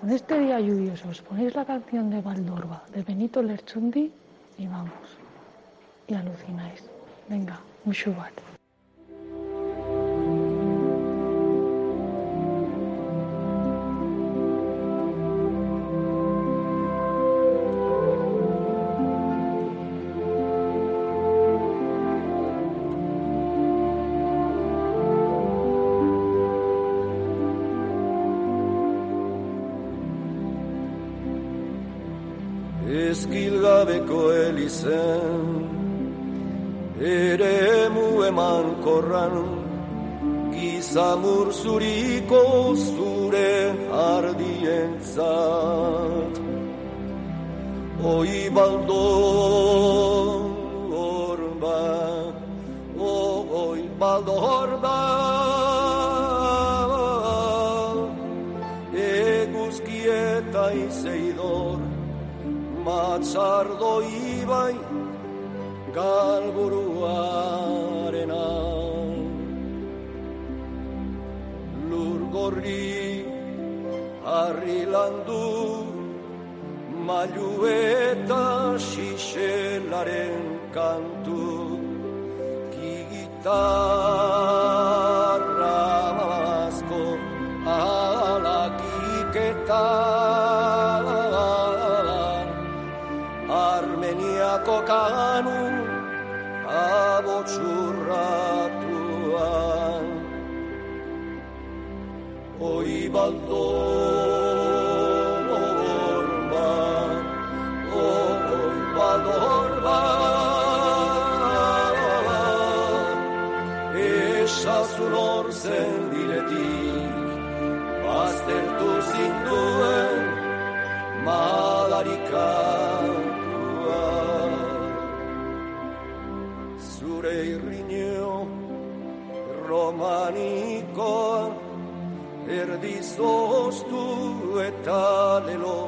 Con este día lluvioso os ponéis la canción de Valdorba de Benito Lerchundi y vamos. Y alucináis. Venga, un shubat. Eskilgabeko elizen Ere emu eman korran Gizamur zuriko zure ardientzat. Oi baldo horba Oi baldo horba Eguzkieta izeidor Matzardo ibai galburuarena. Lur gorri harri landu Mailu eta xixelaren kantu. Kigitarra Domnul se ületik, Mastertul sin duen, Sure Zure irrinio romaniko, erdi zoztu eta lelo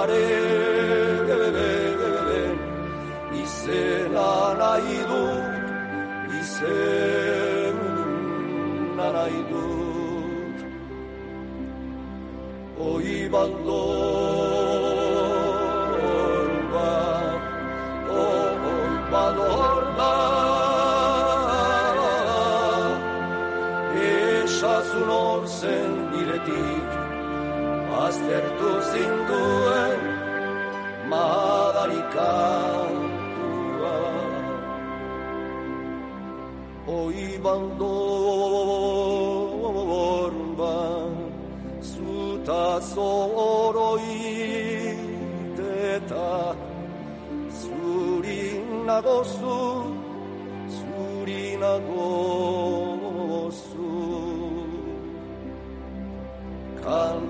Aitare gebeben Izena nahi dut Izena nahi dut Oi balor bat Oi balor bat Esazun orzen diretik baztertu zinduen madarikatua Oi baldo borban zuta zoroi deta zuri nagozu zuri nagozu Kan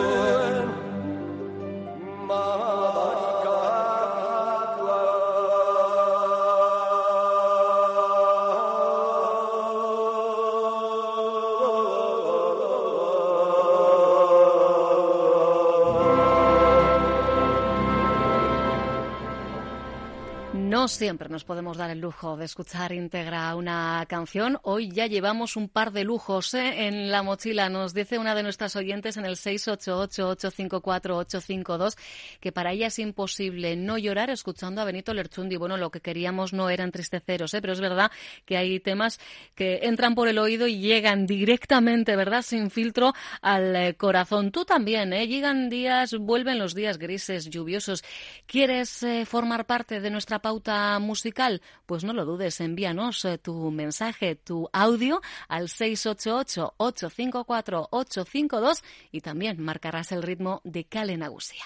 No siempre nos podemos dar el lujo de escuchar íntegra una canción. Hoy ya llevamos un par de lujos ¿eh? en la mochila. Nos dice una de nuestras oyentes en el 688-854-852 que para ella es imposible no llorar escuchando a Benito Lerchundi. Bueno, lo que queríamos no era entristeceros, ¿eh? pero es verdad que hay temas que entran por el oído y llegan directamente, ¿verdad? Sin filtro al eh, corazón. Tú también, ¿eh? Llegan días, vuelven los días grises, lluviosos. ¿Quieres formar parte de nuestra pauta? Musical? Pues no lo dudes, envíanos eh, tu mensaje, tu audio al 688-854-852 y también marcarás el ritmo de Cale Nagusia.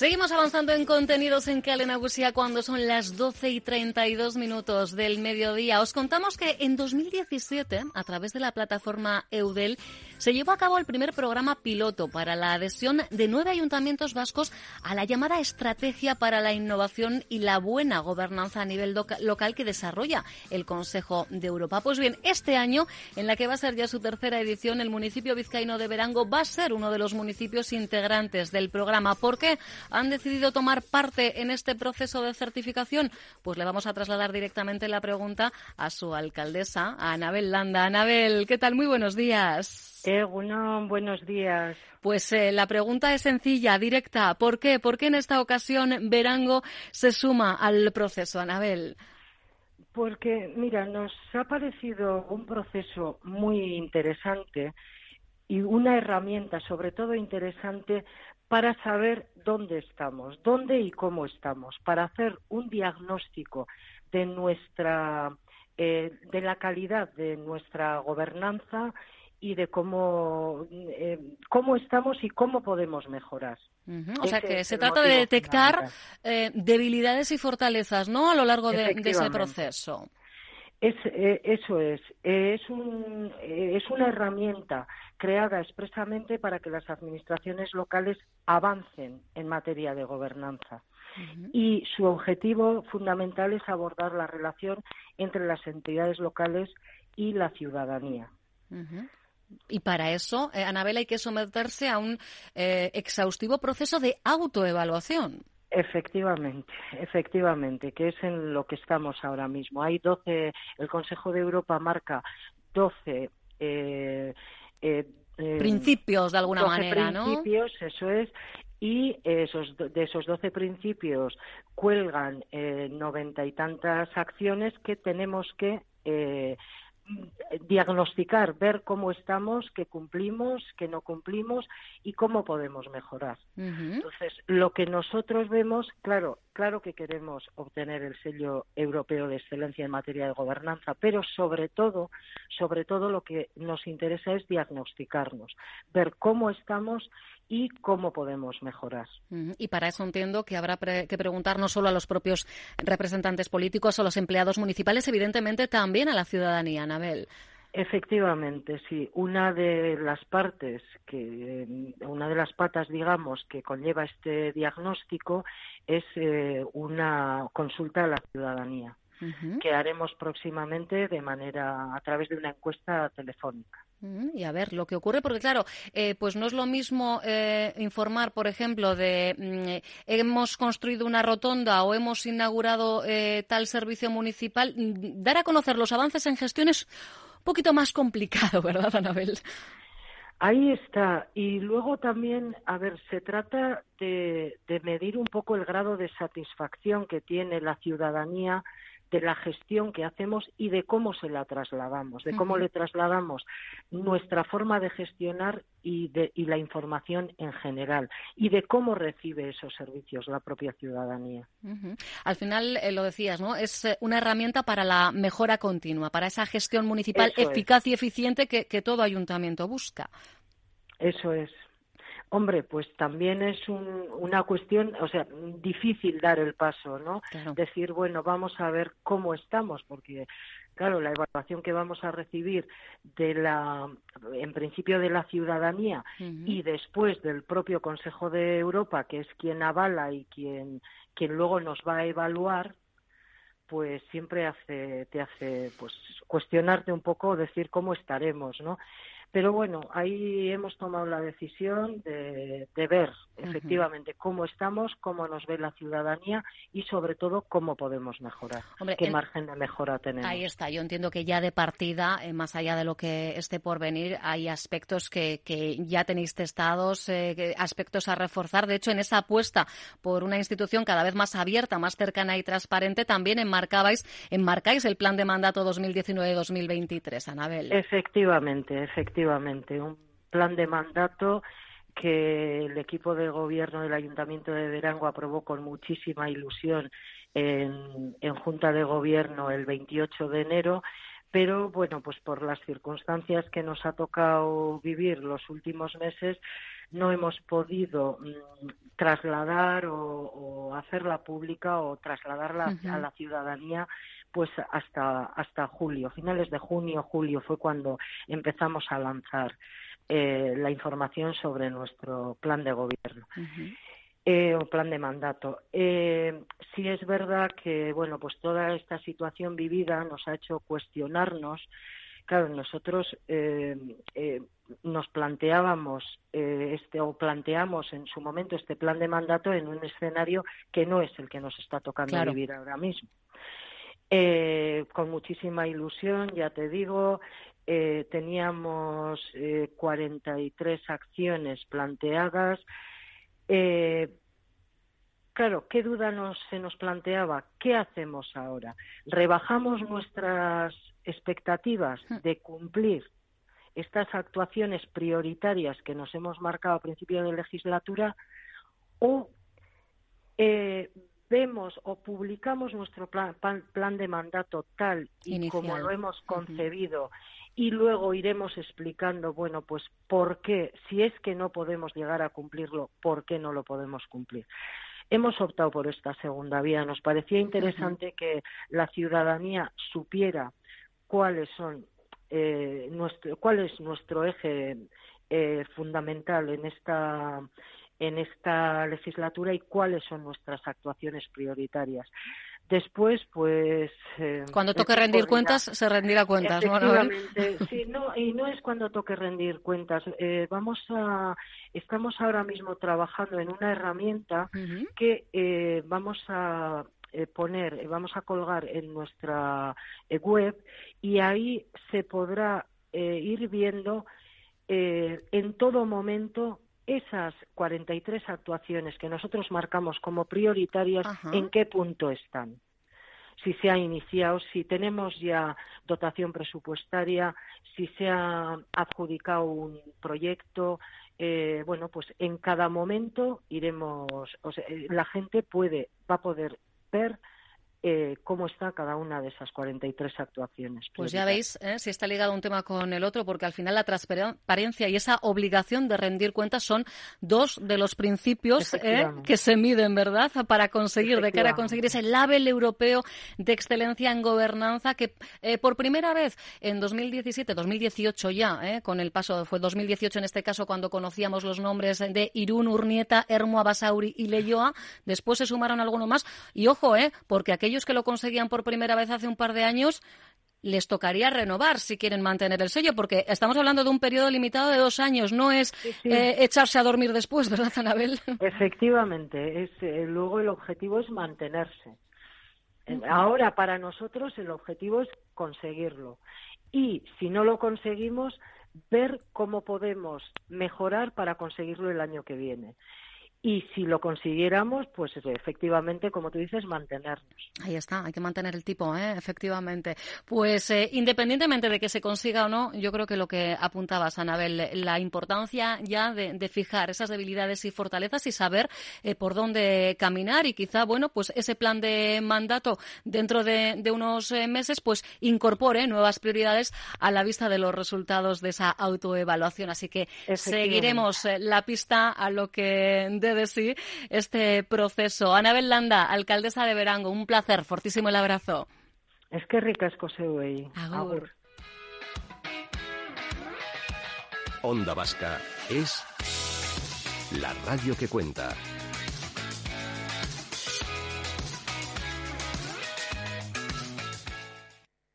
Seguimos avanzando en contenidos en Calenagusia cuando son las 12 y 32 minutos del mediodía. Os contamos que en 2017, a través de la plataforma Eudel, se llevó a cabo el primer programa piloto para la adhesión de nueve ayuntamientos vascos a la llamada Estrategia para la Innovación y la Buena Gobernanza a nivel local que desarrolla el Consejo de Europa. Pues bien, este año, en la que va a ser ya su tercera edición, el municipio vizcaíno de Verango va a ser uno de los municipios integrantes del programa. ¿Por qué? han decidido tomar parte en este proceso de certificación? Pues le vamos a trasladar directamente la pregunta a su alcaldesa, Anabel Landa. Anabel, ¿qué tal? Muy buenos días. Eh, bueno, buenos días. Pues eh, la pregunta es sencilla, directa. ¿Por qué? ¿Por qué en esta ocasión Verango se suma al proceso, Anabel? Porque, mira, nos ha parecido un proceso muy interesante y una herramienta, sobre todo interesante, para saber dónde estamos, dónde y cómo estamos, para hacer un diagnóstico de nuestra eh, de la calidad de nuestra gobernanza y de cómo eh, cómo estamos y cómo podemos mejorar. O sea que se trata de detectar eh, debilidades y fortalezas, ¿no? A lo largo de, ese proceso. Es, eso es. Es, un, es una herramienta creada expresamente para que las administraciones locales avancen en materia de gobernanza. Y su objetivo fundamental es abordar la relación entre las entidades locales y la ciudadanía. Y para eso, eh, Anabel, hay que someterse a un eh, exhaustivo proceso de autoevaluación. Efectivamente, efectivamente, que es en lo que estamos ahora mismo. Hay 12, el Consejo de Europa marca 12 eh, eh, eh, principios de alguna manera, ¿no? Principios, eso es. Y esos, de esos doce principios cuelgan eh, noventa y tantas acciones que tenemos que eh, diagnosticar, ver cómo estamos, qué cumplimos, qué no cumplimos y cómo podemos mejorar. Entonces, lo que nosotros vemos, claro, claro que queremos obtener el sello europeo de excelencia en materia de gobernanza, pero sobre todo, sobre todo lo que nos interesa es diagnosticarnos, ver cómo estamos y cómo podemos mejorar. Y para eso entiendo que habrá que preguntar no solo a los propios representantes políticos o los empleados municipales, evidentemente también a la ciudadanía, Anabel. Efectivamente, sí. Una de las partes que, una de las patas, digamos, que conlleva este diagnóstico es eh, una consulta a la ciudadanía, que haremos próximamente de manera a través de una encuesta telefónica. Y a ver lo que ocurre, porque claro, eh, pues no es lo mismo eh, informar, por ejemplo, de mm, hemos construido una rotonda o hemos inaugurado eh, tal servicio municipal, mm, dar a conocer los avances en gestión es un poquito más complicado, ¿verdad, Anabel? Ahí está. Y luego también, a ver, se trata de medir un poco el grado de satisfacción que tiene la ciudadanía de la gestión que hacemos y de cómo se la trasladamos, de cómo le trasladamos nuestra forma de gestionar y, de, y la información en general y de cómo recibe esos servicios la propia ciudadanía. Al final, eh, lo decías, ¿no? Es eh, una herramienta para la mejora continua, para esa gestión municipal eficaz y eficiente que, que todo ayuntamiento busca. Eso es. Hombre, pues también es una cuestión, o sea, difícil dar el paso, ¿no? Decir, bueno, vamos a ver cómo estamos, porque, claro, la evaluación que vamos a recibir de la, en principio de la ciudadanía y después del propio Consejo de Europa, que es quien avala y quien, quien luego nos va a evaluar, pues siempre hace, te hace pues cuestionarte un poco, decir cómo estaremos, ¿no? Pero bueno, ahí hemos tomado la decisión de, ver efectivamente cómo estamos, cómo nos ve la ciudadanía y sobre todo cómo podemos mejorar, qué margen de mejora tenemos. Ahí está, yo entiendo que ya de partida, eh, más allá de lo que esté por venir, hay aspectos que, que ya tenéis testados, eh, aspectos a reforzar. De hecho, en esa apuesta por una institución cada vez más abierta, más cercana y transparente, también enmarcabais, enmarcáis el plan de mandato 2019-2023, Anabel. Efectivamente, efectivamente efectivamente, un plan de mandato que el equipo de gobierno del Ayuntamiento de Verango aprobó con muchísima ilusión en, Junta de Gobierno el 28 de enero, pero bueno, pues por las circunstancias que nos ha tocado vivir los últimos meses, no hemos podido mm, trasladar o, hacerla pública o trasladarla a la ciudadanía pues hasta, hasta julio, finales de junio, julio fue cuando empezamos a lanzar eh, la información sobre nuestro plan de gobierno. Eh, o plan de mandato. Eh, sí es verdad que bueno, pues toda esta situación vivida nos ha hecho cuestionarnos. Claro, nosotros eh, nos planteábamos este o planteamos en su momento este plan de mandato en un escenario que no es el que nos está tocando vivir ahora mismo. Eh, con muchísima ilusión, ya te digo, eh, teníamos eh, 43 acciones planteadas. Eh, claro, ¿qué duda nos, se nos planteaba? ¿Qué hacemos ahora? ¿Rebajamos nuestras expectativas hmm. de cumplir estas actuaciones prioritarias que nos hemos marcado a principio de legislatura o eh, vemos o publicamos nuestro plan, de mandato tal y como lo hemos concebido y luego iremos explicando, bueno, pues por qué, si es que no podemos llegar a cumplirlo, por qué no lo podemos cumplir. Hemos optado por esta segunda vía. Nos parecía interesante que la ciudadanía supiera cuáles son eh, nuestro, cuál es nuestro eje eh, fundamental en esta en esta legislatura y cuáles son nuestras actuaciones prioritarias. Después, pues. Eh, cuando toque rendir cuentas, se rendirá cuentas, Efectivamente, sí, no, y no es cuando toque rendir cuentas. Eh, vamos a. Estamos ahora mismo trabajando en una herramienta que eh, vamos a poner, vamos a colgar en nuestra web y ahí se podrá ir viendo en todo momento esas 43 actuaciones que nosotros marcamos como prioritarias, ¿en qué punto están? Si se ha iniciado, si tenemos ya dotación presupuestaria, si se ha adjudicado un proyecto, eh, bueno, pues en cada momento iremos, o sea, la gente puede, va a poder ver eh, cómo está cada una de esas 43 actuaciones. Pues ya veis ¿eh? si está ligado un tema con el otro, porque al final la transparencia y esa obligación de rendir cuentas son dos de los principios ¿eh? que se miden, ¿verdad?, para conseguir, de cara a conseguir ese label europeo de excelencia en gobernanza que por primera vez en 2017, 2018 ya, con el paso, fue 2018 en este caso cuando conocíamos los nombres de Irún, Urnieta, Hermo, Abasauri y Leyoa, después se sumaron algunos más, y ojo, ¿eh?, porque aquello aquellos que lo conseguían por primera vez hace un par de años les tocaría renovar si quieren mantener el sello, porque estamos hablando de un periodo limitado de dos años, no es eh, echarse a dormir después, ¿verdad, Anabel? Efectivamente, es, eh, luego el objetivo es mantenerse. Ahora, para nosotros, el objetivo es conseguirlo. Y si no lo conseguimos, ver cómo podemos mejorar para conseguirlo el año que viene y si lo consiguiéramos, pues efectivamente, como tú dices, mantenernos. Ahí está, hay que mantener el tipo, ¿eh? efectivamente. Pues eh, independientemente de que se consiga o no, yo creo que lo que apuntabas, Anabel, la importancia ya de, fijar esas debilidades y fortalezas y saber eh, por dónde caminar y quizá, bueno, pues ese plan de mandato dentro de, de unos eh, meses, pues incorpore nuevas prioridades a la vista de los resultados de esa autoevaluación. Así que seguiremos la pista a lo que de sí este proceso. Anabel Landa, alcaldesa de Verango, un placer, fortísimo el abrazo. Es que ricasco se Agur. Onda Vasca es la radio que cuenta.